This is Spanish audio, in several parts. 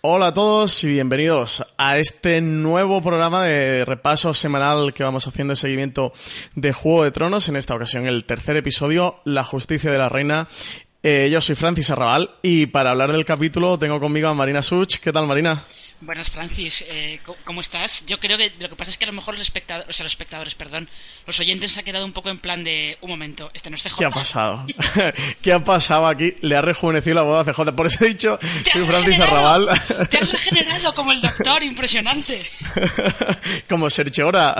Hola a todos y bienvenidos a este nuevo programa de repaso semanal que vamos haciendo de seguimiento de Juego de Tronos. En esta ocasión el tercer episodio, La Justicia de la Reina. Eh, yo soy Francis Arrabal y para hablar del capítulo tengo conmigo a Marina Such. ¿Qué tal Marina? Buenas, Francis. Eh, ¿Cómo estás? Yo creo que lo que pasa es que a lo mejor los espectadores, o sea, los espectadores, perdón, los oyentes se han quedado un poco en plan de un momento, este no es CJ. ¿Qué ha pasado? ¿Qué ha pasado aquí? Le ha rejuvenecido la voz a CJ. Por eso he dicho, soy Francis Arrabal. Te has regenerado como el doctor, impresionante. como Sergio Ora.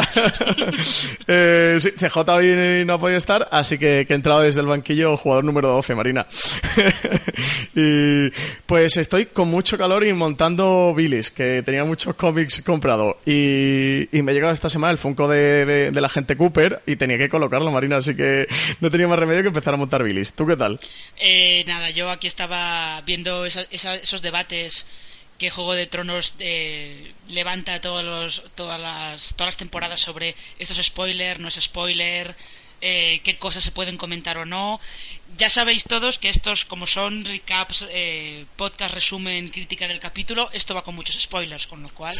eh, sí, CJ hoy no ha podido estar, así que, que he entrado desde el banquillo jugador número 12, Marina. y pues estoy con mucho calor y montando bilis que tenía muchos cómics comprados y, me ha llegado esta semana el Funko de, la gente Cooper y tenía que colocarlo, Marina, así que no tenía más remedio que empezar a montar bilis. ¿Tú qué tal? Eh, nada, yo aquí estaba viendo esos debates que Juego de Tronos eh, levanta todos los, todas, las, todas las temporadas sobre esto es spoiler, no es spoiler, eh, qué cosas se pueden comentar o no. Ya sabéis todos que estos, como son recaps, eh, podcast, resumen, crítica del capítulo, esto va con muchos spoilers, con lo cual...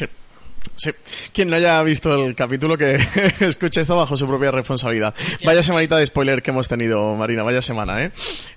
Sí. Quien no haya visto el capítulo, que escuche esto bajo su propia responsabilidad. Vaya semanita de spoiler que hemos tenido, Marina. Vaya semana, ¿eh?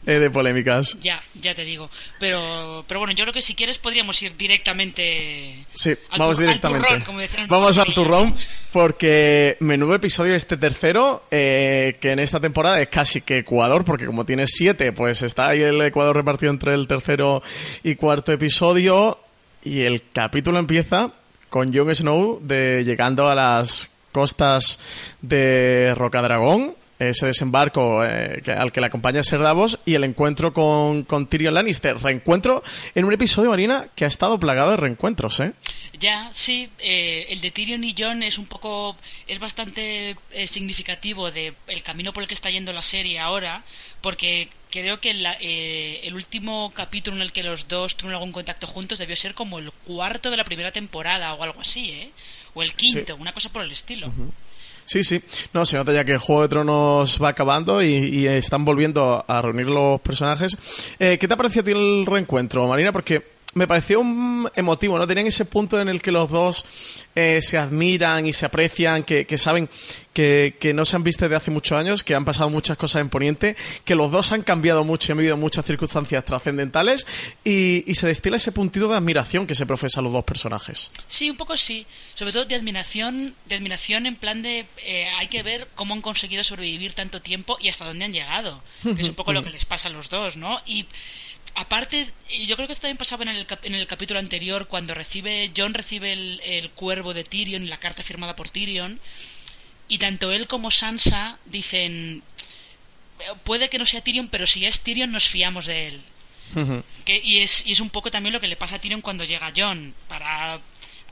eh de polémicas. Ya, ya te digo. Pero, pero bueno, yo creo que si quieres podríamos ir directamente. Sí, vamos directamente. vamos al turrón, porque menudo episodio este tercero, eh, que en esta temporada es casi que Ecuador, porque como tiene siete, pues está ahí el Ecuador repartido entre el tercero y cuarto episodio. Y el capítulo empieza con Jon Snow de llegando a las costas de Rocadragón, ese desembarco eh, al que le acompaña Ser Davos y el encuentro con, con, Tyrion Lannister. Reencuentro en un episodio, Marina, que ha estado plagado de reencuentros, ¿eh? Ya, sí, eh, el de Tyrion y Jon es un poco, es bastante eh, significativo de el camino por el que está yendo la serie ahora, porque creo que eh, el último capítulo en el que los dos tuvieron algún contacto juntos debió ser como el cuarto de la primera temporada o algo así, ¿eh? O el quinto, una cosa por el estilo. Sí, sí. No, se nota ya que el Juego de Tronos va acabando y, están volviendo a reunir los personajes. Eh, ¿Qué te ha parecido a ti el reencuentro, Marina? Porque me pareció un emotivo, ¿no? Tenían ese punto en el que los dos eh, se admiran y se aprecian, que, saben que, no se han visto desde hace muchos años, que han pasado muchas cosas en Poniente, que los dos han cambiado mucho y han vivido muchas circunstancias trascendentales y, se destila ese puntito de admiración que se profesa a los dos personajes. Sí, un poco sí. Sobre todo de admiración, de admiración en plan de eh, hay que ver cómo han conseguido sobrevivir tanto tiempo y hasta dónde han llegado. Que es un poco lo que les pasa a los dos, ¿no? Y aparte, yo creo que esto también pasaba en el, en el capítulo anterior, cuando recibe John recibe el, cuervo de Tyrion y la carta firmada por Tyrion, y tanto él como Sansa dicen, puede que no sea Tyrion, pero si es Tyrion nos fiamos de él. y, es, y es un poco también lo que le pasa a Tyrion cuando llega John, para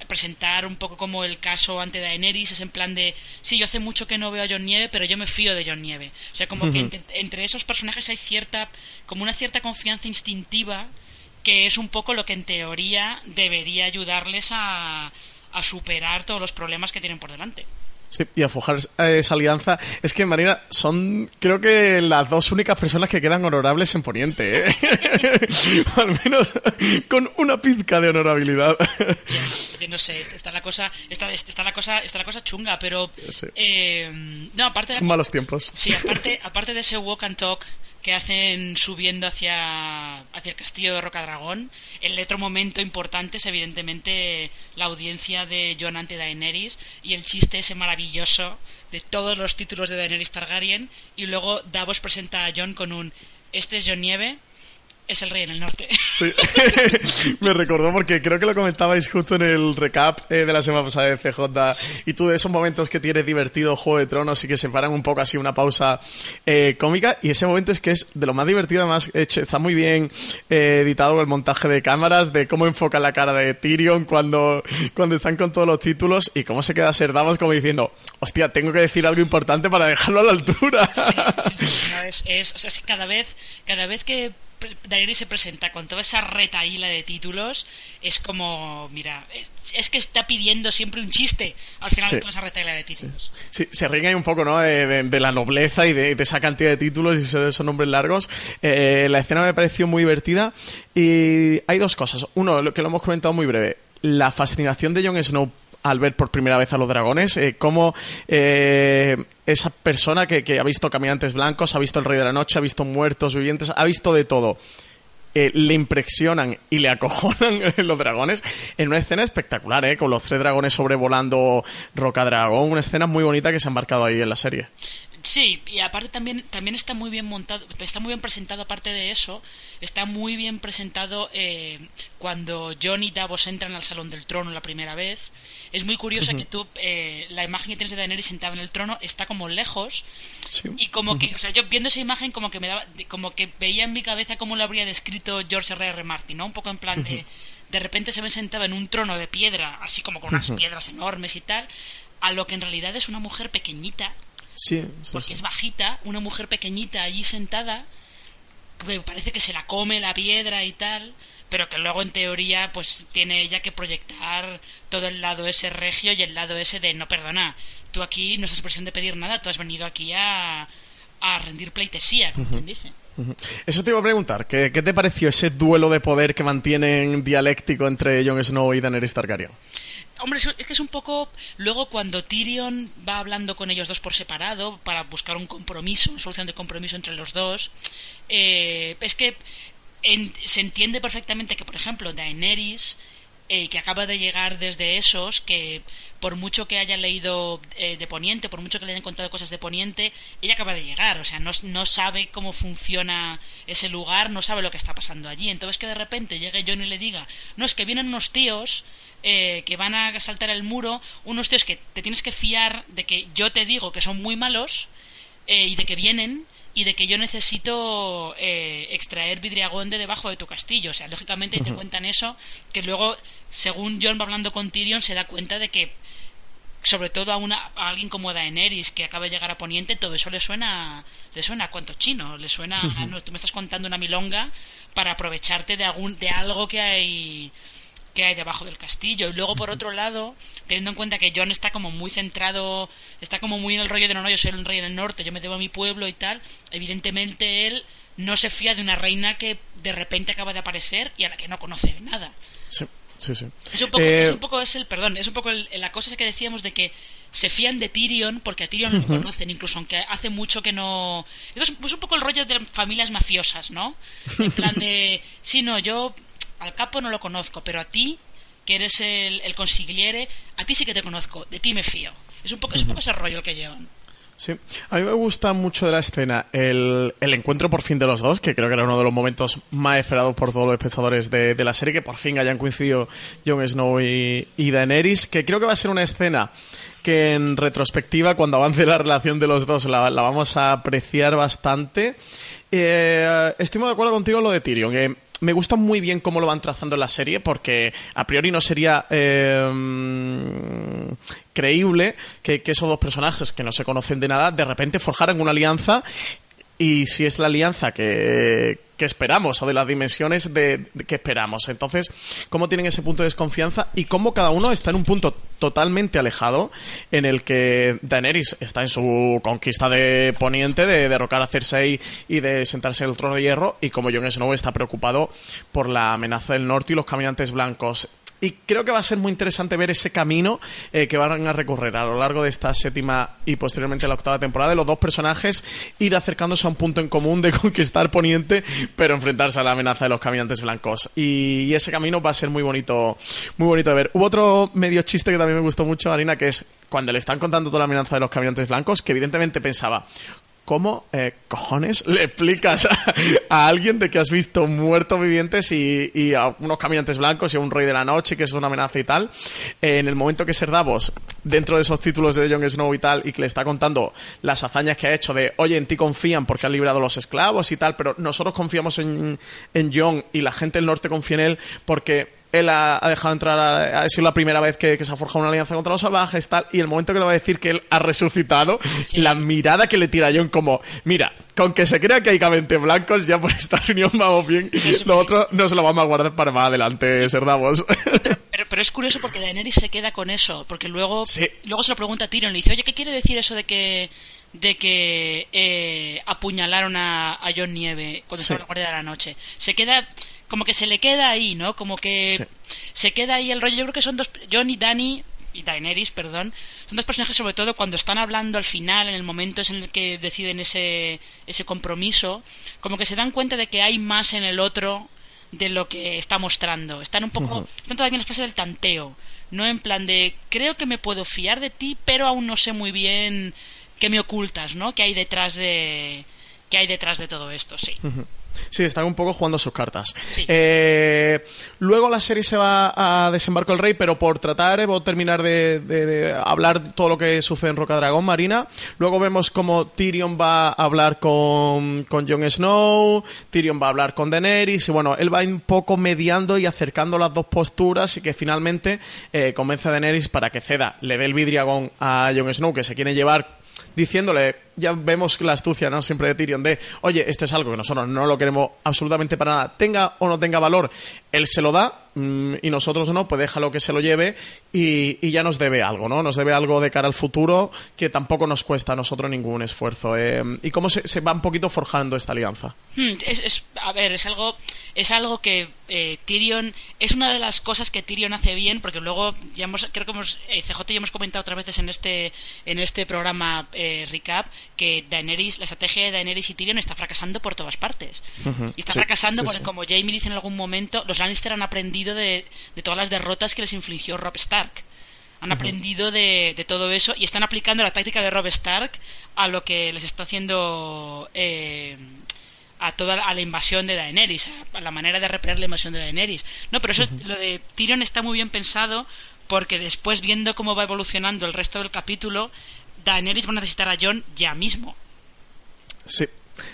presentar un poco como el caso ante Daenerys, es en plan de, sí, yo hace mucho que no veo a John Nieve, pero yo me fío de John Nieve. O sea, como que entre, esos personajes hay cierta, como una cierta confianza instintiva que es un poco lo que en teoría debería ayudarles a, a superar todos los problemas que tienen por delante. Sí, y a forjar esa alianza. Es que, Marina, son creo que las dos únicas personas que quedan honorables en Poniente, ¿eh? Al menos con una pizca de honorabilidad. no sé, está la cosa, está, está la cosa, está la cosa chunga, pero eh, no, aparte son malos tiempos. Sí, aparte, aparte de ese walk and talk que hacen subiendo hacia, hacia el castillo de Rocadragón. El otro momento importante es evidentemente la audiencia de Jon ante Daenerys y el chiste ese maravilloso de todos los títulos de Daenerys Targaryen y luego Davos presenta a Jon con un este es Jon Nieve, es el rey en el norte. Sí. Me recordó porque creo que lo comentabais justo en el recap eh, de la semana pasada de CJ y tú de esos momentos que tienes divertido Juego de Tronos y que se paran un poco así una pausa eh, cómica y ese momento es que es de lo más divertido además hecho, está muy bien eh, editado el montaje de cámaras de cómo enfoca la cara de Tyrion cuando, cuando están con todos los títulos y cómo se queda Ser Davos como diciendo hostia, tengo que decir algo importante para dejarlo a la altura. es, es, o sea, cada vez, cada vez que Daenerys se presenta con toda esa retaíla de títulos, es como, mira, es, que está pidiendo siempre un chiste al final de toda esa retaíla de títulos. Sí, se ríen un poco, ¿no? De, la nobleza y de, esa cantidad de títulos y de esos nombres largos. Eh, la escena me pareció muy divertida y hay dos cosas. Uno, lo que lo hemos comentado muy breve, la fascinación de Jon Snow al ver por primera vez a los dragones, eh, cómo eh, esa persona que, ha visto caminantes blancos, ha visto el Rey de la Noche, ha visto muertos vivientes, ha visto de todo. Eh, le impresionan y le acojonan los dragones en una escena espectacular, ¿eh? con los tres dragones sobrevolando Roca Dragón, una escena muy bonita que se ha embarcado ahí en la serie. Sí, y aparte también, también está muy bien montado, está muy bien presentado aparte de eso, está muy bien presentado eh, cuando John y Davos entran al Salón del Trono la primera vez. Es muy curioso que tú, eh, la imagen que tienes de Daenerys sentada en el trono está como lejos y como que, o sea, yo viendo esa imagen como que me daba, como que veía en mi cabeza cómo lo habría descrito George R. R. Martin, ¿no? Un poco en plan de, de repente se ve sentada en un trono de piedra, así como con unas piedras enormes y tal, a lo que en realidad es una mujer pequeñita. Sí, porque es bajita, una mujer pequeñita allí sentada, que parece que se la come la piedra y tal, pero que luego en teoría pues tiene ella que proyectar todo el lado ese regio y el lado ese de no perdona, tú aquí no estás presión de pedir nada, tú has venido aquí a, a rendir pleitesía, como quien dice. Eso te iba a preguntar, ¿qué, ¿qué, te pareció ese duelo de poder que mantienen dialéctico entre Jon Snow y Daenerys Targaryen? Hombre, es que es un poco. Luego, cuando Tyrion va hablando con ellos dos por separado para buscar un compromiso, una solución de compromiso entre los dos, eh, es que se entiende perfectamente que, por ejemplo, Daenerys eh, que acaba de llegar desde esos, que por mucho que haya leído eh, de Poniente, por mucho que le hayan contado cosas de Poniente, ella acaba de llegar, o sea, no, no, sabe cómo funciona ese lugar, no sabe lo que está pasando allí. Entonces que de repente llegue John y le diga, no, es que vienen unos tíos eh, que van a saltar el muro, unos tíos que te tienes que fiar de que yo te digo que son muy malos y de que vienen y de que yo necesito eh, extraer vidriagón de debajo de tu castillo. O sea, lógicamente te cuentan eso, que luego, según John va hablando con Tyrion, se da cuenta de que, sobre todo a, una, a alguien como Daenerys, que acaba de llegar a Poniente, todo eso le suena, le suena a cuanto chino, le suena a, no, tú me estás contando una milonga para aprovecharte de, algún, de algo que hay que hay debajo del castillo. Y luego, por otro lado, teniendo en cuenta que John está como muy centrado, está como muy en el rollo de no, no, yo soy un rey en el norte, yo me debo a mi pueblo y tal, evidentemente él no se fía de una reina que de repente acaba de aparecer y a la que no conoce nada. Sí. Sí, sí. Es un poco, es, eh, un poco es el perdón, es un poco la cosa que decíamos de que se fían de Tyrion porque a Tyrion no lo conocen, incluso aunque hace mucho que no. Esto es, un poco el rollo de familias mafiosas, ¿no? En plan de, sí, no, yo al capo no lo conozco, pero a ti, que eres el, el consigliere, a ti sí que te conozco, de ti me fío. Es un poco, es un poco ese rollo el que llevan. Sí, a mí me gusta mucho de la escena el, el, encuentro por fin de los dos, que creo que era uno de los momentos más esperados por todos los espectadores de, de la serie, que por fin hayan coincidido Jon Snow y, y, Daenerys, que creo que va a ser una escena que en retrospectiva, cuando avance la relación de los dos, la, la vamos a apreciar bastante. Eh, estoy muy de acuerdo contigo en lo de Tyrion, que me gusta muy bien cómo lo van trazando en la serie, porque a priori no sería eh, creíble que, que, esos dos personajes que no se conocen de nada, de repente forjaran una alianza y si es la alianza que, esperamos o de las dimensiones de, que esperamos. Entonces, ¿cómo tienen ese punto de desconfianza y cómo cada uno está en un punto totalmente alejado en el que Daenerys está en su conquista de Poniente, de derrocar a Cersei y de sentarse en el trono de hierro y como Jon Snow está preocupado por la amenaza del norte y los caminantes blancos y creo que va a ser muy interesante ver ese camino eh, que van a recorrer a lo largo de esta séptima y posteriormente la octava temporada de los dos personajes ir acercándose a un punto en común de conquistar Poniente pero enfrentarse a la amenaza de los caminantes blancos. Y, ese camino va a ser muy bonito muy bonito de ver. Hubo otro medio chiste que también me gustó mucho Marina que es cuando le están contando toda la amenaza de los caminantes blancos que evidentemente pensaba ¿Cómo eh, cojones le explicas a, alguien de que has visto muertos vivientes y, a unos caminantes blancos y a un rey de la noche que es una amenaza y tal? en el momento que Ser Davos, dentro de esos títulos de Jon Snow y tal, y que le está contando las hazañas que ha hecho de, oye, en ti confían porque han librado los esclavos y tal, pero nosotros confiamos en, en y la gente del norte confía en él porque él ha, dejado entrar, a, ha sido la primera vez que, se ha forjado una alianza contra los salvajes, tal, y el momento que le va a decir que él ha resucitado, la mirada que le tira a John como, mira, con que se crea que hay cabente blancos, ya por esta reunión vamos bien, lo otro no se lo vamos a guardar para más adelante, Serdavos. Pero, pero, es curioso porque Daenerys se queda con eso, porque luego, luego se lo pregunta a Tyrion, le dice, oye, ¿qué quiere decir eso de que de que eh, apuñalaron a, a, John Nieve cuando estaba en la Guardia de la Noche. Se queda como que se le queda ahí, ¿no? Como que se queda ahí el rollo. Yo creo que son dos, John y Danny y Daenerys, perdón, son dos personajes sobre todo cuando están hablando al final, en el momento en el que deciden ese, ese compromiso, como que se dan cuenta de que hay más en el otro de lo que está mostrando. Están un poco, están todavía en la fase del tanteo, no en plan de creo que me puedo fiar de ti, pero aún no sé muy bien qué me ocultas, ¿no? ¿Qué hay detrás de qué hay detrás de todo esto? Sí. Sí, están un poco jugando sus cartas. Eh, luego la serie se va a Desembarco el Rey, pero por tratar, de terminar de, hablar todo lo que sucede en Roca Dragón, Marina. Luego vemos como Tyrion va a hablar con, con Jon Snow, Tyrion va a hablar con Daenerys, y bueno, él va un poco mediando y acercando las dos posturas y que finalmente eh, convence a Daenerys para que ceda, le dé el vidriagón a Jon Snow, que se quiere llevar diciéndole, ya vemos la astucia, ¿no? Siempre de Tyrion, de, oye, esto es algo que nosotros no lo queremos absolutamente para nada, tenga o no tenga valor, él se lo da mm, y nosotros no, pues déjalo que se lo lleve y, ya nos debe algo, ¿no? Nos debe algo de cara al futuro que tampoco nos cuesta a nosotros ningún esfuerzo. Eh, ¿Y cómo se, va un poquito forjando esta alianza? Hmm, es, a ver, es algo, es algo que eh, Tyrion, es una de las cosas que Tyrion hace bien, porque luego, ya hemos, creo que hemos, eh, CJ hemos comentado otras veces en este, en este programa recap, que Daenerys, la estrategia de Daenerys y Tyrion está fracasando por todas partes. y está fracasando porque, como Jamie dice en algún momento, los Lannister han aprendido de, todas las derrotas que les infligió Rob Stark. Han aprendido de, todo eso y están aplicando la táctica de Rob Stark a lo que les está haciendo eh, a toda a la invasión de Daenerys, a, la manera de repeler la invasión de Daenerys. No, pero eso, lo de Tyrion está muy bien pensado porque después, viendo cómo va evolucionando el resto del capítulo, Daenerys va a necesitar a Jon ya mismo. Sí,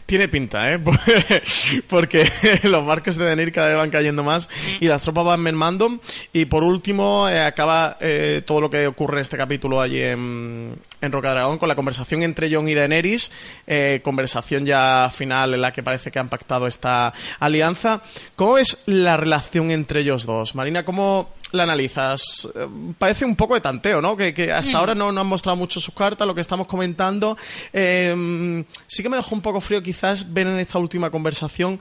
tiene pinta, ¿eh? Porque los barcos de Daenerys cada vez van cayendo más y las tropas van mermando. Y por último, eh, acaba eh, todo lo que ocurre en este capítulo allí en, en Roca Dragón con la conversación entre Jon y Daenerys. Eh, conversación ya final en la que parece que han pactado esta alianza. ¿Cómo es la relación entre ellos dos? Marina, ¿cómo la analizas? Eh, parece un poco de tanteo, ¿no? Que, hasta mm. ahora no, no, han mostrado mucho sus cartas, lo que estamos comentando. Em, sí que me dejó un poco frío quizás ver en esta última conversación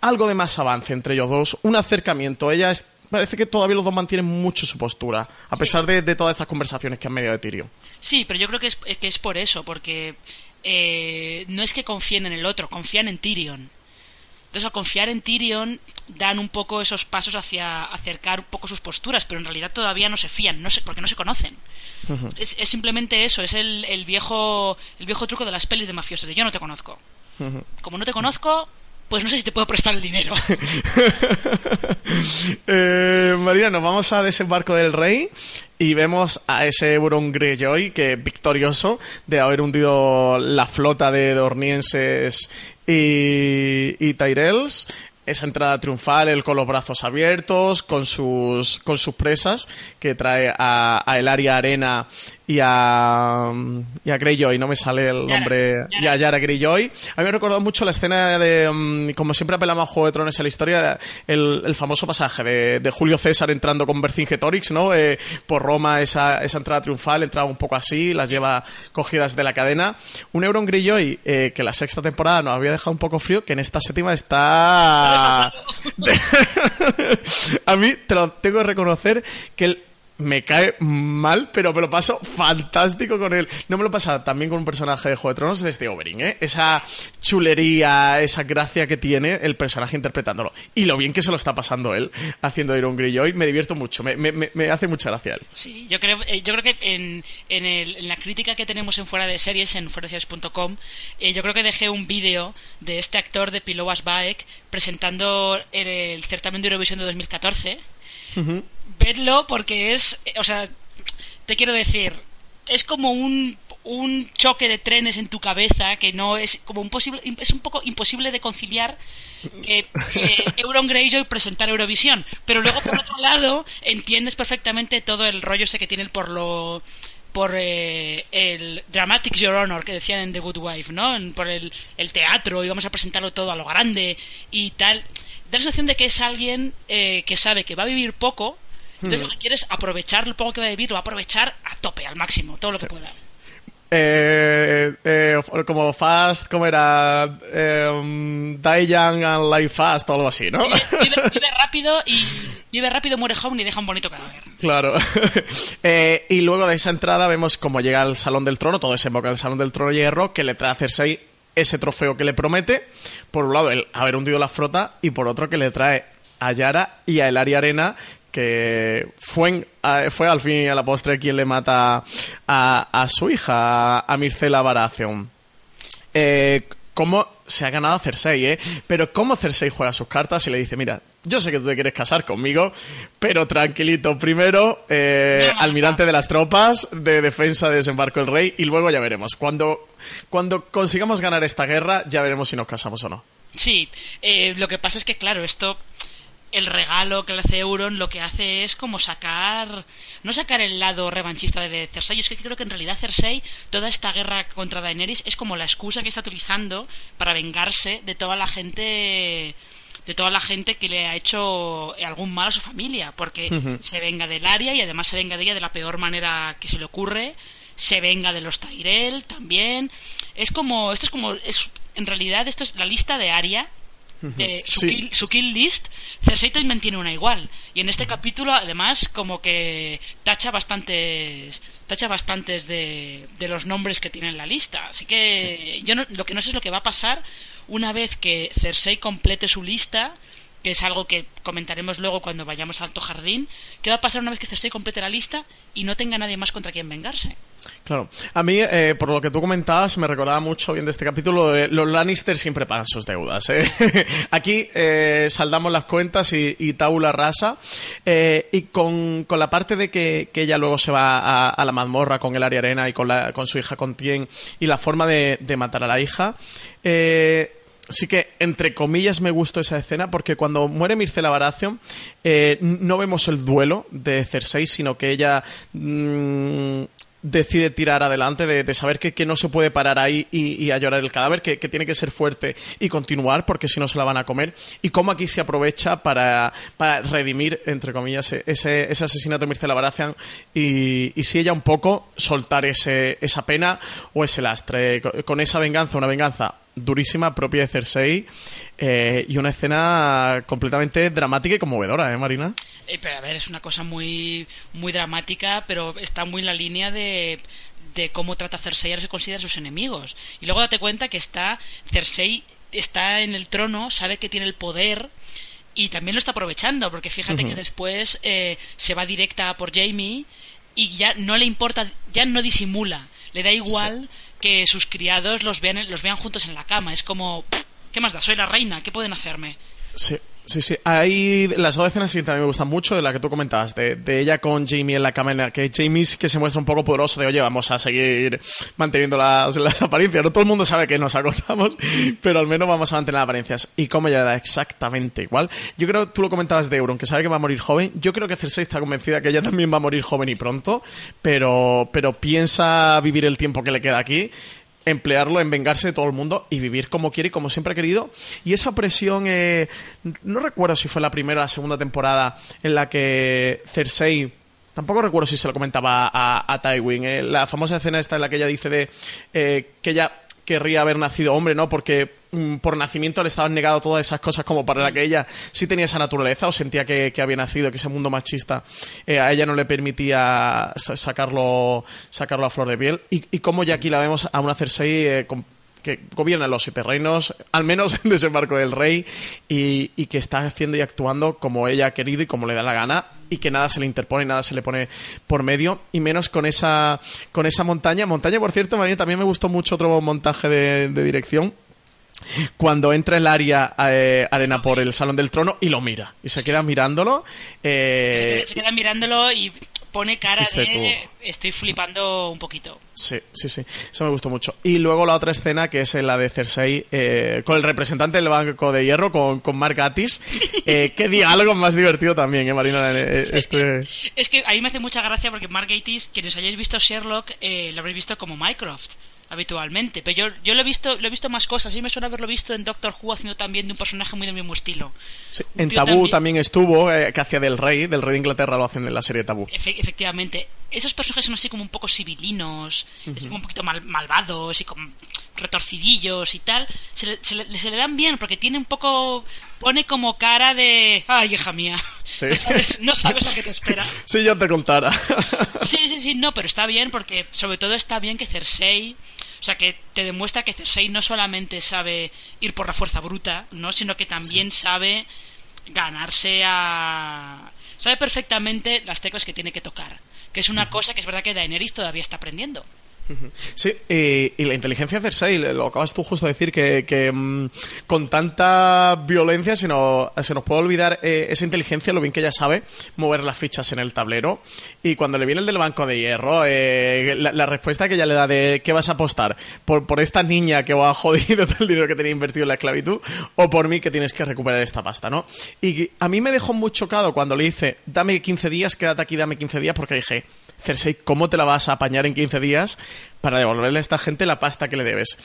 algo de más avance entre ellos dos, un acercamiento. Ella parece que todavía los dos mantienen mucho su postura, a pesar de, todas estas conversaciones que han mediado de Tyrion. Sí, pero yo creo que es, que es por eso, porque eh, no es que confíen en el otro, confían en Tyrion. Entonces, al confiar en Tyrion, dan un poco esos pasos hacia acercar un poco sus posturas, pero en realidad todavía no se fían, no porque no se conocen. es, simplemente eso, es el, viejo el viejo truco de las pelis de mafiosos, de yo no te conozco. Como no te conozco, pues no sé si te puedo prestar el dinero. eh, María, nos vamos a desembarco del rey y vemos a ese Euron Greyjoy que victorioso de haber hundido la flota de dornienses y, y Tyrells esa entrada triunfal, él con los brazos abiertos, con sus, con sus presas, que trae a, a el área arena y a, y a Greyjoy, no me sale el nombre, y a Yara Greyjoy. A mí me ha recordado mucho la escena de, mm, como siempre apelamos a Juego de Tronos en la historia, el, el famoso pasaje de, de, Julio César entrando con Vercingetorix, ¿no? Eh, por Roma, esa, esa entrada triunfal, entraba un poco así, las lleva cogidas de la cadena. Un Euron Greyjoy eh, que la sexta temporada nos había dejado un poco frío, que en esta séptima está... a mí te lo tengo que reconocer que el me cae mal, pero me lo paso fantástico con él. No me lo pasa también con un personaje de Juego de Tronos de este Oberyn, ¿eh? Esa chulería, esa gracia que tiene el personaje interpretándolo. Y lo bien que se lo está pasando él haciendo Iron Greyjoy, me divierto mucho, me, me, hace mucha gracia él. Sí, yo creo, eh, yo creo que en, en, el, en, la crítica que tenemos en Fuera de Series, en fueradeseries.com, eh, yo creo que dejé un vídeo de este actor de Piloas Baek presentando el, el certamen de Eurovisión de 2014 vedlo porque es, o sea, te quiero decir, es como un, un choque de trenes en tu cabeza que no es como un posible, es un poco imposible de conciliar que, Euron Greyjoy presentar Eurovisión, pero luego por otro lado entiendes perfectamente todo el rollo ese que tiene por lo por eh, el Dramatic Your Honor que decían en The Good Wife, ¿no? Por el, el, teatro y vamos a presentarlo todo a lo grande y tal. Da la sensación de que es alguien eh, que sabe que va a vivir poco, entonces lo que quiere es aprovechar lo poco que va a vivir, lo va a aprovechar a tope, al máximo, todo lo que pueda. Eh, eh, como Fast, como era? Eh, Die Young and Life Fast o algo así, ¿no? Vive, rápido y vive rápido, muere joven y deja un bonito cadáver. Claro. y luego de esa entrada vemos cómo llega al Salón del Trono, todo desemboca en el Salón del Trono Hierro, que le trae a Cersei ese trofeo que le promete. Por un lado, el haber hundido la frota y por otro que le trae a Yara y a Elaria Arena que fue, fue al fin y a la postre quien le mata a, su hija, a Mircela Baratheon. Eh, ¿Cómo se ha ganado a Cersei, eh? Pero cómo Cersei juega sus cartas y le dice, mira, yo sé que tú te quieres casar conmigo, pero tranquilito, primero, eh, almirante de las tropas, de defensa de desembarco el rey, y luego ya veremos. Cuando, cuando consigamos ganar esta guerra, ya veremos si nos casamos o no. Sí, eh, lo que pasa es que, claro, esto el regalo que le hace Euron lo que hace es como sacar no sacar el lado revanchista de Cersei es que creo que en realidad Cersei toda esta guerra contra Daenerys es como la excusa que está utilizando para vengarse de toda la gente de toda la gente que le ha hecho algún mal a su familia porque se venga del área y además se venga de ella de la peor manera que se le ocurre se venga de los Tyrell también. Es como esto es como es en realidad esto es la lista de Arya eh, su, kill, list, Cersei también tiene una igual. Y en este capítulo, además, como que tacha bastantes tacha bastantes de, de los nombres que tiene en la lista. Así que yo lo que no sé es lo que va a pasar una vez que Cersei complete su lista que es algo que comentaremos luego cuando vayamos al Alto Jardín, ¿qué va a pasar una vez que Cersei complete la lista y no tenga nadie más contra quien vengarse? Claro. A mí, eh, por lo que tú comentabas, me recordaba mucho bien de este capítulo de los Lannister siempre pagan sus deudas. ¿eh? Aquí eh, saldamos las cuentas y, y rasa. y con, la parte de que, ella luego se va a, la mazmorra con el Aria Arena y con, la, con su hija con Tien y la forma de, de matar a la hija. Eh, sí que, entre comillas, me gustó esa escena porque cuando muere Mircela Baratheon eh, no vemos el duelo de Cersei, sino que ella mm, decide tirar adelante, de, saber que, no se puede parar ahí y, a llorar el cadáver, que, tiene que ser fuerte y continuar porque si no se la van a comer, y cómo aquí se aprovecha para, redimir, entre comillas, ese, ese asesinato de Mircela Baratheon y, y, si ella un poco soltar ese, esa pena o ese lastre, con esa venganza, una venganza durísima propia de Cersei eh, y una escena completamente dramática y conmovedora, ¿eh, Marina? Eh, pero a ver, es una cosa muy, muy dramática, pero está muy en la línea de, de cómo trata Cersei a los que considera sus enemigos. Y luego date cuenta que está Cersei está en el trono, sabe que tiene el poder y también lo está aprovechando, porque fíjate que después eh, se va directa por Jamie y ya no le importa, ya no disimula, le da igual que sus criados los vean, los vean juntos en la cama. Es como, ¿qué más da? Soy la reina, ¿qué pueden hacerme? Sí. Sí, sí. Hay las dos escenas que también me gustan mucho, de la que tú comentabas, de, ella con Jamie en la la que Jamie que se muestra un poco poderoso de, oye, vamos a seguir manteniendo las, las apariencias. No todo el mundo sabe que nos acostamos, pero al menos vamos a mantener las apariencias. Y como ella da exactamente igual. Yo creo, tú lo comentabas de Euron, que sabe que va a morir joven. Yo creo que Cersei está convencida que ella también va a morir joven y pronto, pero, pero piensa vivir el tiempo que le queda aquí emplearlo en vengarse de todo el mundo y vivir como quiere y como siempre ha querido. Y esa presión, eh, no recuerdo si fue la primera o la segunda temporada en la que Cersei Tampoco recuerdo si se lo comentaba a, Tywin. Eh, la famosa escena esta en la que ella dice de eh, que ella querría haber nacido hombre, ¿no? Porque mm, por nacimiento le estaban negado todas esas cosas como para que ella sí tenía esa naturaleza o sentía que, había nacido, que ese mundo machista eh, a ella no le permitía sacarlo, sacarlo a flor de piel. Y, y como ya aquí la vemos a una Cersei eh, que gobierna los siete reinos, al menos en desembarco del rey, y, que está haciendo y actuando como ella ha querido y como le da la gana, y que nada se le interpone, nada se le pone por medio, y menos con esa, con esa montaña. Montaña, por cierto, María, también me gustó mucho otro montaje de, dirección cuando entra el área eh, arena por el salón del trono y lo mira y se queda mirándolo eh, se, queda, mirándolo y pone cara de estoy flipando un poquito. Sí, sí, sí. Eso me gustó mucho. Y luego la otra escena que es la de Cersei eh, con el representante del Banco de Hierro, con, con Mark Atis. Eh, qué diálogo más divertido también, ¿eh, Marina? Eh, este... Es que a mí me hace mucha gracia porque Mark Atis, quienes hayáis visto Sherlock, eh, lo habréis visto como Mycroft habitualmente. Pero yo, yo lo he visto lo he visto más cosas. Sí me suena haberlo visto en Doctor Who haciendo también de un personaje muy del mismo estilo. en Tabú también, estuvo, eh, que hacía del rey, del rey de Inglaterra lo hacen en la serie Tabú. efectivamente. Esos personajes son así como un poco civilinos, un poquito mal, malvados y como retorcidillos y tal. Se le, se, le, dan bien porque tiene un poco... Pone como cara de... Ay, hija mía. No, sabes, lo que te espera. sí, yo te contara. sí, sí, sí, no, pero está bien porque sobre todo está bien que Cersei o sea, que te demuestra que Cersei no solamente sabe ir por la fuerza bruta, ¿no? Sino que también sabe ganarse a... Sabe perfectamente las teclas que tiene que tocar. Que es una cosa que es verdad que Daenerys todavía está aprendiendo. Sí, y, la inteligencia Cersei, lo acabas tú justo de decir, que, mm, con tanta violencia se nos, se nos puede olvidar eh, esa inteligencia, lo bien que ella sabe mover las fichas en el tablero. Y cuando le viene el del banco de hierro, eh, la, respuesta que ella le da de ¿qué vas a apostar? ¿Por, esta niña que va jodido todo el dinero que tenía invertido en la esclavitud? ¿O por mí que tienes que recuperar esta pasta, no? Y a mí me dejó muy chocado cuando le dice, dame 15 días, quédate aquí, dame 15 días, porque dije, Cersei, ¿cómo te la vas a apañar en 15 días para devolverle a esta gente la pasta que le debes?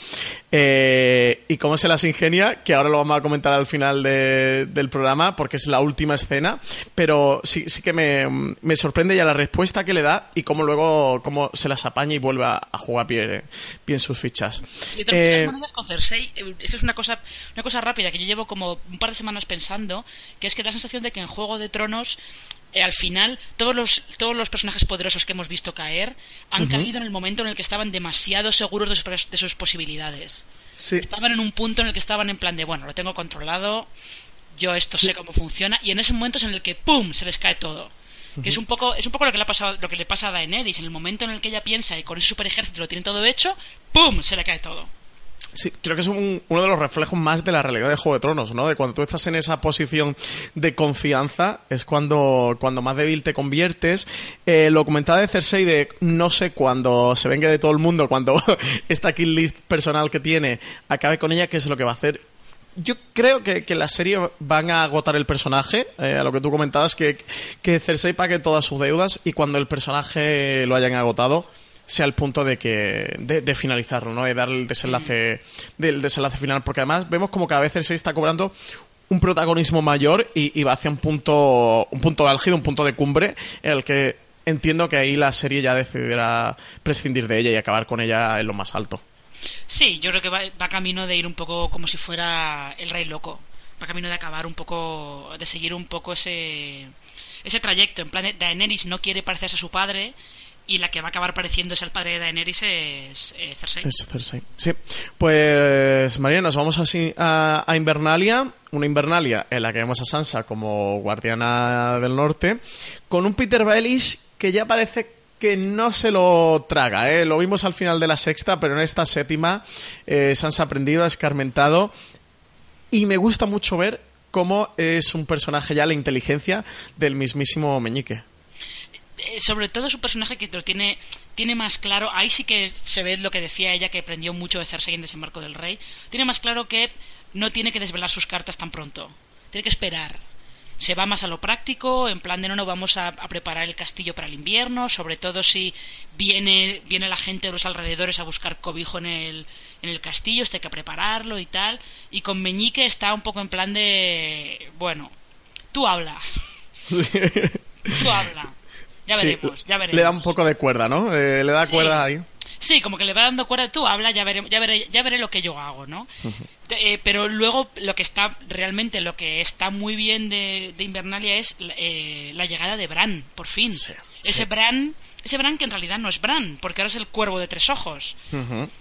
Eh, y cómo se las ingenia, que ahora lo vamos a comentar al final del programa, porque es la última escena, pero sí, sí que me, sorprende ya la respuesta que le da y cómo luego cómo se las apaña y vuelve a, jugar bien, bien, sus fichas. Y eh, con Cersei, eh, esto es una cosa, una cosa rápida que yo llevo como un par de semanas pensando, que es que da la sensación de que en Juego de Tronos al final todos los, todos los personajes poderosos que hemos visto caer han caído en el momento en el que estaban demasiado seguros de sus, posibilidades. Estaban en un punto en el que estaban en plan de, bueno, lo tengo controlado, yo esto sé cómo funciona, y en ese momento es en el que ¡pum! se les cae todo. Que es un poco, es un poco lo que le ha pasado, lo que le pasa a Daenerys, en el momento en el que ella piensa y con ese super ejército lo tiene todo hecho, ¡pum! se le cae todo. Sí, creo que es uno de los reflejos más de la realidad de Juego de Tronos, ¿no? De cuando tú estás en esa posición de confianza, es cuando, cuando más débil te conviertes. Eh, lo comentaba de Cersei de no sé cuando se venga de todo el mundo, cuando esta kill list personal que tiene acabe con ella, qué es lo que va a hacer. Yo creo que, que la serie van a agotar el personaje, eh, a lo que tú comentabas, que, que Cersei pague todas sus deudas y cuando el personaje lo hayan agotado, sea el punto de que de, finalizarlo, ¿no? De dar el desenlace del desenlace final, porque además vemos como cada vez el 6 está cobrando un protagonismo mayor y, va hacia un punto un punto álgido, un punto de cumbre en el que entiendo que ahí la serie ya decidirá prescindir de ella y acabar con ella en lo más alto. Sí, yo creo que va, va camino de ir un poco como si fuera el rey loco. Va camino de acabar un poco, de seguir un poco ese ese trayecto. En plan, Daenerys no quiere parecerse a su padre y la que va a acabar pareciéndose al padre de Daenerys es eh, Cersei. Es Cersei. Sí. Pues, María, nos vamos así a, Invernalia. Una Invernalia en la que vemos a Sansa como guardiana del norte. Con un Peter Baelish que ya parece que no se lo traga. ¿eh? Lo vimos al final de la sexta, pero en esta séptima eh, Sansa aprendido, escarmentado. Y me gusta mucho ver cómo es un personaje ya la inteligencia del mismísimo Meñique. Eh, sobre todo es un personaje que lo tiene, tiene más claro, ahí sí que se ve lo que decía ella, que aprendió mucho de Cersei en Desembarco del Rey, tiene más claro que no tiene que desvelar sus cartas tan pronto, tiene que esperar. Se va más a lo práctico, en plan de no, no vamos a, preparar el castillo para el invierno, sobre todo si viene, viene la gente de los alrededores a buscar cobijo en el, en el castillo, este hay que prepararlo y tal. Y con Meñique está un poco en plan de, bueno, tú habla. tú habla. Ya veremos, ya veremos. Le da un poco de cuerda, ¿no? Eh, le da cuerda ahí. Sí, como que le va dando cuerda. Tú habla, ya veré, ya veré, ya veré lo que yo hago, ¿no? Eh, pero luego lo que está realmente, lo que está muy bien de, Invernalia es eh, la llegada de Bran, por fin. ese Bran, ese Bran que en realidad no es Bran, porque ahora es el cuervo de tres ojos.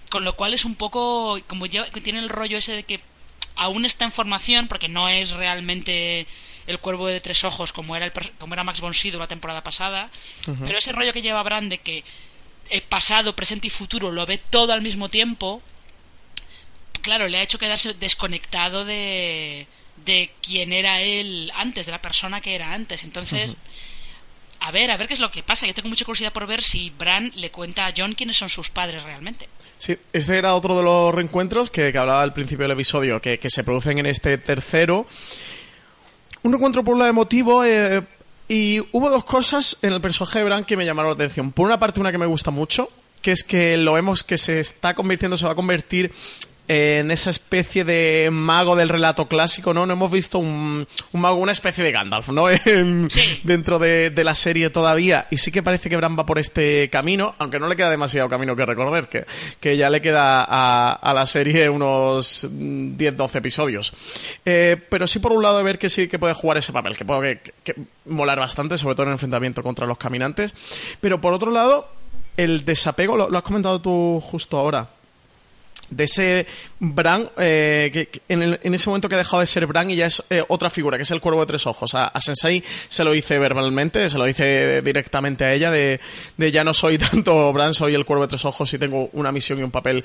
Con lo cual es un poco, como ya, tiene el rollo ese de que aún está en formación, porque no es realmente el cuervo de tres ojos como era, el, como era Max von Sydow la temporada pasada, pero ese rollo que lleva Bran de que el pasado, presente y futuro lo ve todo al mismo tiempo, claro, le ha hecho quedarse desconectado de, de quién era él antes, de la persona que era antes. Entonces, a ver, a ver qué es lo que pasa. Yo tengo mucha curiosidad por ver si Bran le cuenta a John quiénes son sus padres realmente. Sí, este era otro de los reencuentros que, hablaba al principio del episodio, que, se producen en este tercero. Un encuentro por lado emotivo, eh, y hubo dos cosas en el personaje de Bran que me llamaron la atención. Por una parte, una que me gusta mucho, que es que lo vemos que se está convirtiendo, se va a convertir en esa especie de mago del relato clásico, ¿no? No hemos visto un, mago, una especie de Gandalf, ¿no? Dentro de, la serie todavía. Y sí que parece que Bran va por este camino, aunque no le queda demasiado camino que recorrer, que, que ya le queda a, la serie unos 10-12 episodios. Eh, pero sí por un lado ver que sí que puede jugar ese papel, que puede que, molar bastante, sobre todo en el enfrentamiento contra los caminantes. Pero por otro lado, el desapego, lo has comentado tú justo ahora, de ese Bran, eh, que, en, ese momento que ha dejado de ser Bran y ya es eh, otra figura, que es el cuervo de tres ojos. A, Sensei se lo dice verbalmente, se lo dice directamente a ella, de, ya no soy tanto Bran, soy el cuervo de tres ojos y tengo una misión y un papel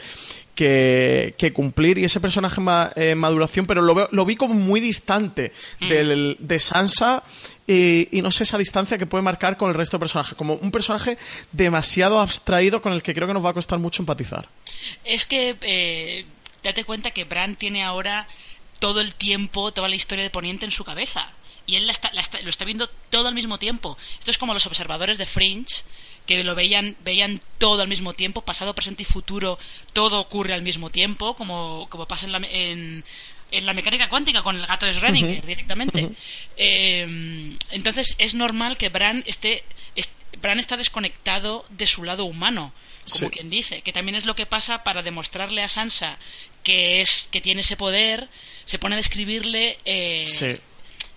que, cumplir. Y ese personaje en eh, maduración, pero lo, lo vi como muy distante mm. del, de Sansa y, no sé esa distancia que puede marcar con el resto de personajes, como un personaje demasiado abstraído con el que creo que nos va a costar mucho empatizar. Es que eh, date cuenta que Bran tiene ahora todo el tiempo, toda la historia de Poniente en su cabeza. Y él lo está viendo todo al mismo tiempo. Esto es como los observadores de Fringe, que lo veían, veían todo al mismo tiempo, pasado, presente y futuro, todo ocurre al mismo tiempo, como, como pasa en, la, en en la mecánica cuántica con el gato de Schrödinger directamente. Eh, entonces es normal que Bran esté, Bran está desconectado de su lado humano, como quien dice, que también es lo que pasa para demostrarle a Sansa que es que tiene ese poder, se pone a describirle eh,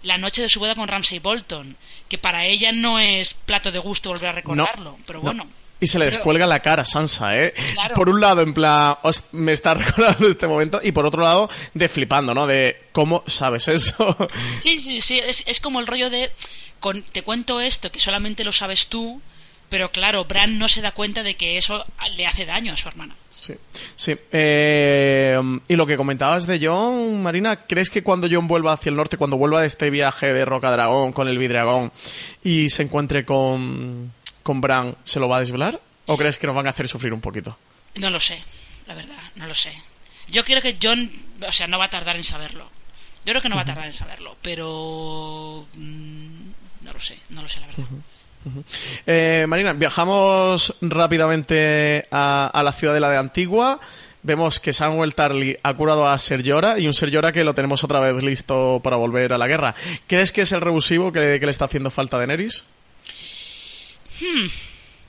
la noche de su boda con Ramsay Bolton, que para ella no es plato de gusto volver a recordarlo, pero bueno. Y se le descuelga la cara a Sansa, ¿eh? Por un lado, en plan, me está recordando este momento, y por otro lado, de flipando, ¿no? De cómo sabes eso. Sí, sí, sí, es, es como el rollo de, con, te cuento esto que solamente lo sabes tú, pero claro, Bran no se da cuenta de que eso le hace daño a su hermana. Sí, sí. Eh, y lo que comentabas de John, Marina, ¿crees que cuando John vuelva hacia el norte, cuando vuelva de este viaje de Roca Dragón con el Vidragón y se encuentre con con Bran se lo va a desvelar? ¿O crees que nos van a hacer sufrir un poquito? No lo sé, la verdad, no lo sé. Yo creo que John, o sea, no va a tardar en saberlo. Yo creo que no va a tardar en saberlo, pero mm, no lo sé, no lo sé la verdad. Eh, Marina, viajamos rápidamente a, la ciudad de la de Antigua. Vemos que Samuel Tarly ha curado a Ser Llora y un Ser Llora que lo tenemos otra vez listo para volver a la guerra. ¿Crees que es el rebusivo que, que le está haciendo falta a Daenerys? Hmm,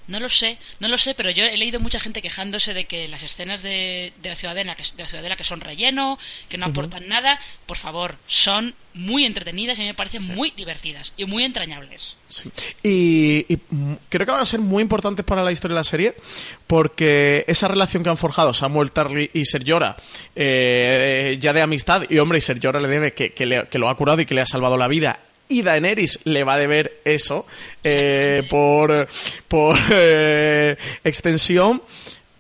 no lo sé, no lo sé, pero yo he leído mucha gente quejándose de que las escenas de, de la ciudadela que, de la ciudadela que son relleno, que no aportan nada, por favor, son muy entretenidas y a mí me parecen muy divertidas y muy entrañables. Sí. Y, creo que van a ser muy importantes para la historia de la serie porque esa relación que han forjado Samuel Tarly y Sergiora, eh, ya de amistad, y hombre, y Sergiora le debe que, que lo ha curado y que le ha salvado la vida y Daenerys le va a deber eso eh, por, por eh, extensión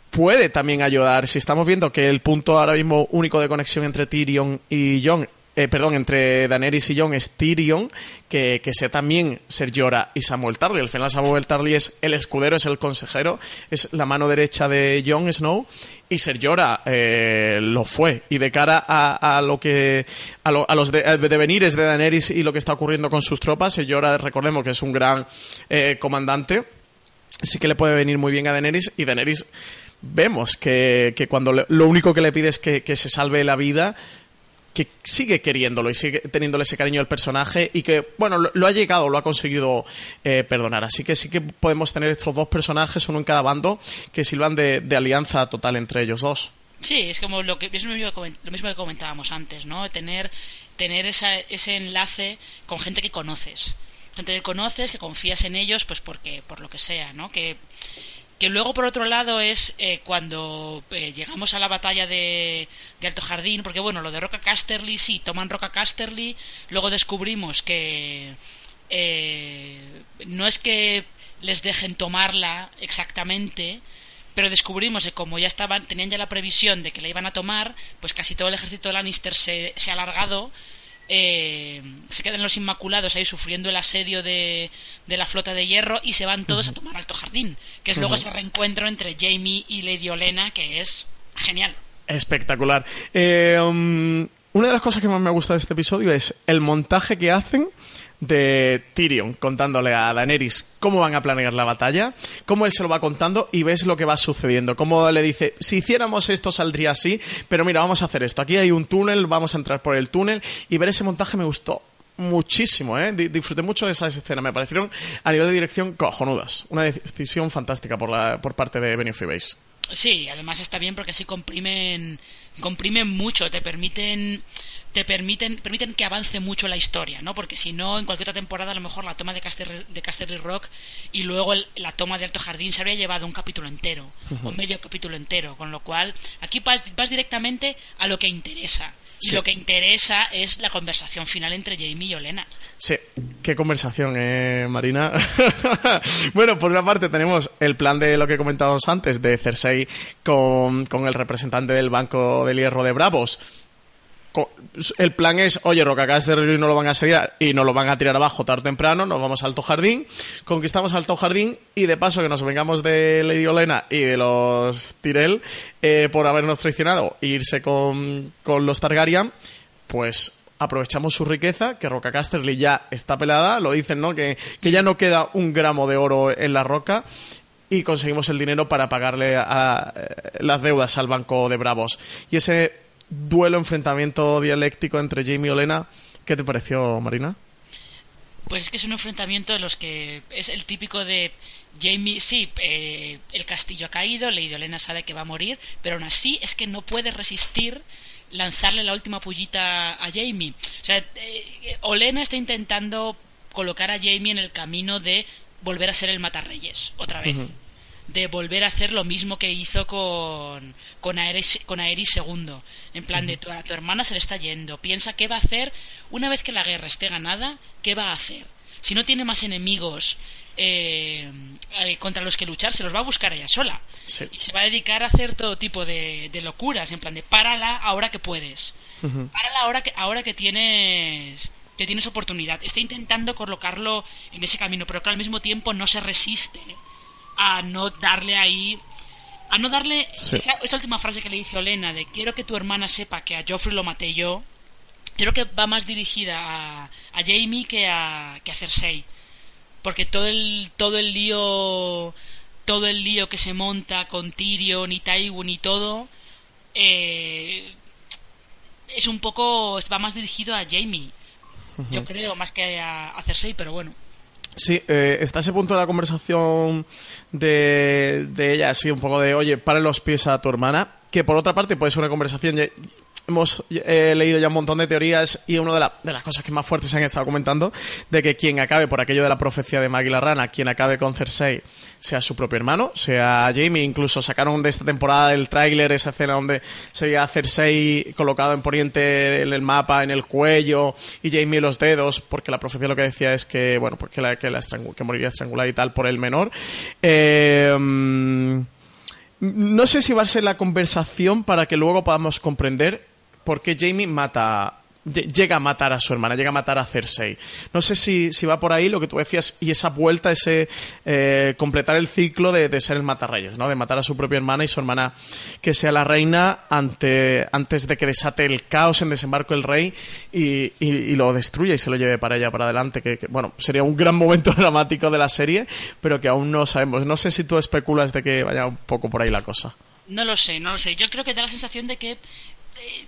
puede también ayudar. Si estamos viendo que el punto ahora mismo único de conexión entre Tyrion y Jon eh, perdón, entre Daenerys y Jon es Tyrion, que, que sea también Ser Jorah y Samuel Tarly. Al final Samuel Tarly es el escudero, es el consejero, es la mano derecha de Jon Snow y Ser Jorah eh, lo fue. Y de cara a, lo que a, los devenires de, Daenerys y lo que está ocurriendo con sus tropas, Ser Jorah, recordemos que es un gran eh, comandante, sí que le puede venir muy bien a Daenerys y Daenerys vemos que, que cuando lo único que le pide es que, que se salve la vida que sigue queriéndolo y sigue teniéndole ese cariño al personaje y que, bueno, lo, ha llegado, lo ha conseguido eh, perdonar. Así que sí que podemos tener estos dos personajes, uno en cada bando, que sirvan de, alianza total entre ellos dos. Sí, es como lo, que, es lo, mismo que comentábamos antes, ¿no? Tener, tener ese enlace con gente que conoces. Gente que conoces, que confías en ellos, pues porque, por lo que sea, ¿no? Que que luego por otro lado es eh, cuando eh, llegamos a la batalla de, Alto Jardín, porque bueno, lo de Roca Casterly sí, toman Roca Casterly, luego descubrimos que eh, no es que les dejen tomarla exactamente, pero descubrimos que como ya estaban, tenían ya la previsión de que la iban a tomar, pues casi todo el ejército de Lannister se, se ha alargado eh, se quedan los Inmaculados ahí sufriendo el asedio de, de la flota de hierro y se van todos a tomar Alto Jardín, que es luego ese reencuentro entre Jamie y Lady Olena, que es genial. Espectacular. Eh, um, una de las cosas que más me ha gustado de este episodio es el montaje que hacen de Tyrion contándole a Daenerys cómo van a planear la batalla, cómo él se lo va contando y ves lo que va sucediendo. Cómo le dice, si hiciéramos esto saldría así, pero mira, vamos a hacer esto. Aquí hay un túnel, vamos a entrar por el túnel y ver ese montaje me gustó muchísimo, ¿eh? Disfruté mucho de esas escenas. Me parecieron a nivel de dirección cojonudas. Una decisión fantástica por, la, por parte de Benny Freebase. Sí, además está bien porque así comprimen, comprimen mucho, te permiten te permiten, permiten que avance mucho la historia, ¿no? Porque si no, en cualquier otra temporada, a lo mejor la toma de Casterly, de Rock y luego la toma de Alto Jardín se habría llevado un capítulo entero, o medio capítulo entero, con lo cual aquí vas, directamente a lo que interesa. Y lo que interesa es la conversación final entre Jamie y Olena. Sí, qué conversación, eh, Marina. bueno, por una parte tenemos el plan de lo que comentábamos antes, de Cersei con, con el representante del Banco del Hierro de Bravos el plan es, oye, Rocacaster no lo van a asediar y no lo van a tirar abajo tarde o temprano, nos vamos a Alto Jardín, conquistamos Alto Jardín y de paso que nos vengamos de Lady Olena y de los Tyrell eh, por habernos traicionado e irse con, los Targaryen, pues aprovechamos su riqueza, que Roca Casterly ya está pelada, lo dicen, ¿no? Que, que ya no queda un gramo de oro en la roca y conseguimos el dinero para pagarle a, eh, las deudas al Banco de Bravos. Y ese duelo, enfrentamiento dialéctico entre Jamie y Olena. ¿Qué te pareció, Marina? Pues es que es un enfrentamiento de los que es el típico de Jamie, sí, eh, el castillo ha caído, Lady Olena sabe que va a morir, pero aún así es que no puede resistir lanzarle la última pullita a Jamie. O sea, eh, Olena está intentando colocar a Jamie en el camino de volver a ser el matarreyes, otra vez de volver a hacer lo mismo que hizo con, con, Aeris, con II. En plan, de tu, a tu hermana se le está yendo. Piensa qué va a hacer una vez que la guerra esté ganada, qué va a hacer. Si no tiene más enemigos eh, eh, contra los que luchar, se los va a buscar ella sola. Y se va a dedicar a hacer todo tipo de, de locuras, en plan de párala ahora que puedes. Párala ahora que, ahora que tienes que tienes oportunidad. Está intentando colocarlo en ese camino, pero que al mismo tiempo no se resiste a no darle ahí a no darle esa, última frase que le dice Olena de quiero que tu hermana sepa que a Joffrey lo maté yo creo que va más dirigida a, a Jamie que a, que a Cersei. Porque todo el todo el lío todo el lío que se monta con Tyrion y Tywin y todo eh, es un poco va más dirigido a Jamie yo creo más que a, a Cersei pero bueno Sí, eh, está ese punto de la conversación de, de ella, así un poco de, oye, pare los pies a tu hermana, que por otra parte puede ser una conversación hemos eh, leído ya un montón de teorías y una de, de, las cosas que más fuertes se han estado comentando de que quien acabe por aquello de la profecía de Maggie la Rana, quien acabe con Cersei sea su propio hermano, sea Jamie, incluso sacaron de esta temporada el tráiler, esa escena donde se veía Cersei colocado en poniente en el mapa, en el cuello y Jamie los dedos, porque la profecía lo que decía es que, bueno, porque la, que, la que moriría estrangulada y tal por el menor. Eh, no sé si va a ser la conversación para que luego podamos comprender por qué Jamie mata llega a matar a su hermana, llega a matar a Cersei. No sé si, si va por ahí lo que tú decías y esa vuelta, ese eh, completar el ciclo de, ser el matarreyes, ¿no? De matar a su propia hermana y su hermana que sea la reina ante, antes de que desate el caos en desembarco el rey y, y, lo destruya y se lo lleve para ella para adelante. Que, bueno, sería un gran momento dramático de la serie, pero que aún no sabemos. No sé si tú especulas de que vaya un poco por ahí la cosa. No lo sé, no lo sé. Yo creo que da la sensación de que eh,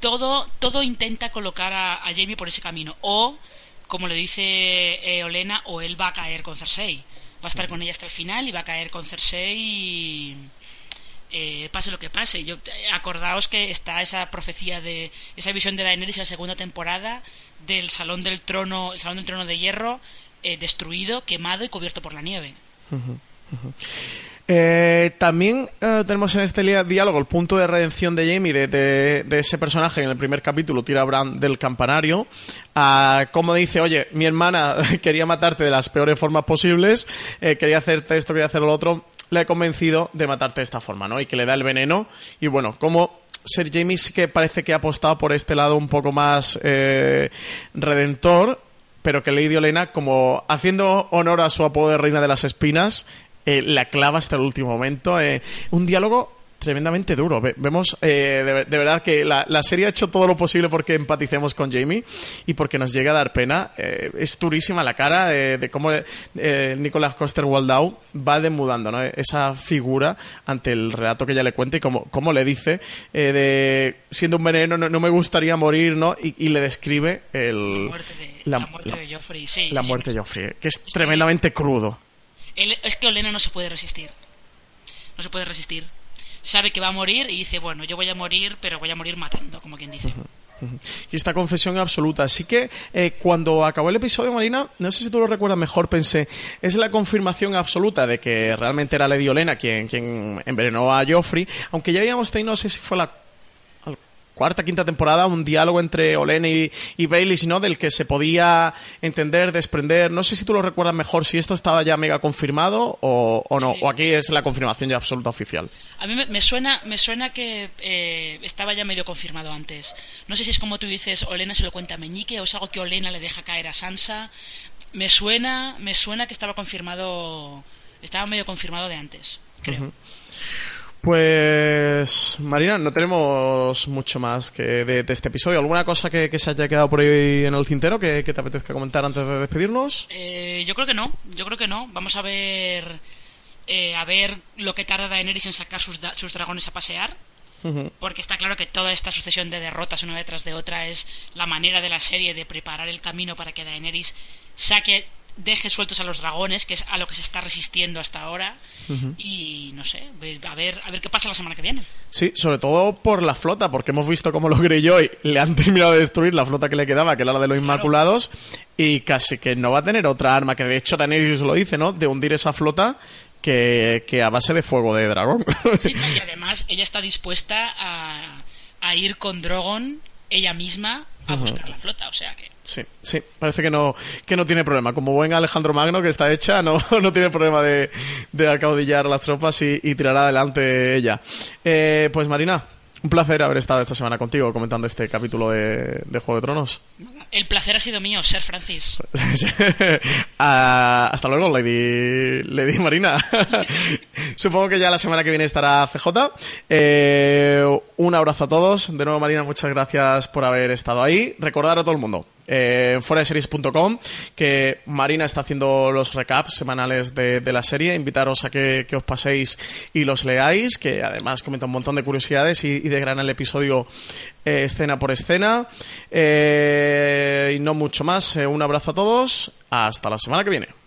todo, todo intenta colocar a, Jamie por ese camino. O, como le dice eh, Olena, o él va a caer con Cersei. Va a estar con ella hasta el final y va a caer con Cersei eh, pase lo que pase. Yo, eh, acordaos que está esa profecía de esa visión de Daenerys en la segunda temporada del salón del trono, el salón del trono de hierro destruido, quemado y cubierto por la nieve. Eh, también eh, tenemos en este diálogo el punto de redención de Jamie, de, ese personaje en el primer capítulo, tira Bran del campanario, como dice, oye, mi hermana quería matarte de las peores formas posibles, eh, quería hacerte esto, quería hacer lo otro, le he convencido de matarte de esta forma, ¿no? Y que le da el veneno, y bueno, como Ser Jamie sí que parece que ha apostado por este lado un poco más eh, redentor, pero que Lady Olena, como haciendo honor a su apodo de Reina de las Espinas, eh, la clava hasta el último momento. Eh, un diálogo tremendamente duro. vemos eh, de, verdad que la, serie ha hecho todo lo posible porque empaticemos con Jamie y porque nos llegue a dar pena. Eh, es durísima la cara de cómo eh, Nicolas Coster Waldau va demudando ¿no? esa figura ante el relato que ella le cuenta y cómo, le dice de siendo un veneno no, me gustaría morir ¿no? y, le describe el, la muerte de, Joffrey. Sí, la muerte de Joffrey, que es tremendamente crudo. Es que Olena no se puede resistir. No se puede resistir sabe que va a morir y dice, bueno, yo voy a morir, pero voy a morir matando, como quien dice. Y esta confesión absoluta. Así que eh, cuando acabó el episodio, Marina, no sé si tú lo recuerdas mejor, pensé, es la confirmación absoluta de que realmente era Lady Olena quien, quien envenenó a Joffrey, aunque ya habíamos tenido, no sé si fue la cuarta, quinta temporada, un diálogo entre Olena y, y Baelish, ¿no? Del que se podía entender, desprender. No sé si tú lo recuerdas mejor, si esto estaba ya mega confirmado o, o no, o aquí es la confirmación ya absoluta oficial. A mí me, suena, me suena que eh, estaba ya medio confirmado antes. No sé si es como tú dices, Olena se lo cuenta a Meñique o es algo que Olena le deja caer a Sansa. Me suena, me suena que estaba confirmado, estaba medio confirmado de antes, creo. Pues, Marina, no tenemos mucho más que de, este episodio. ¿Alguna cosa que, se haya quedado por ahí en el tintero que, te apetezca comentar antes de despedirnos? Eh, yo creo que no, yo creo que no. Vamos a ver, eh, a ver lo que tarda Daenerys en sacar sus, sus dragones a pasear. Porque está claro que toda esta sucesión de derrotas una detrás de otra es la manera de la serie de preparar el camino para que Daenerys saque deje sueltos a los dragones, que es a lo que se está resistiendo hasta ahora. Y no sé, a ver, a ver qué pasa la semana que viene. Sí, sobre todo por la flota, porque hemos visto cómo los Greyjoy le han terminado de destruir la flota que le quedaba, que era la de los Inmaculados, y casi que no va a tener otra arma, que de hecho Daenerys lo dice, ¿no? De hundir esa flota. Que, a base de fuego de dragón. Sí, y además ella está dispuesta a, a ir con Drogon ella misma a buscar la flota, o sea que... Sí, sí, parece que no, que no tiene problema. Como buen Alejandro Magno, que está hecha, no, no tiene problema de, de acaudillar las tropas y, y tirará adelante ella. Eh, pues Marina, un placer haber estado esta semana contigo comentando este capítulo de, de Juego de Tronos. El placer ha sido mío, Ser Francis. Ah, hasta luego, Lady, Lady Marina. Supongo que ya la semana que viene estará CJ. Eh, un abrazo a todos. De nuevo, Marina, muchas gracias por haber estado ahí. Recordar a todo el mundo, eh, series.com que Marina está haciendo los recaps semanales de, la serie. Invitaros a que, os paséis y los leáis, que además comenta un montón de curiosidades y, y de gran el episodio eh, escena por escena. Eh, y no mucho más. Eh, un abrazo a todos. Hasta la semana que viene.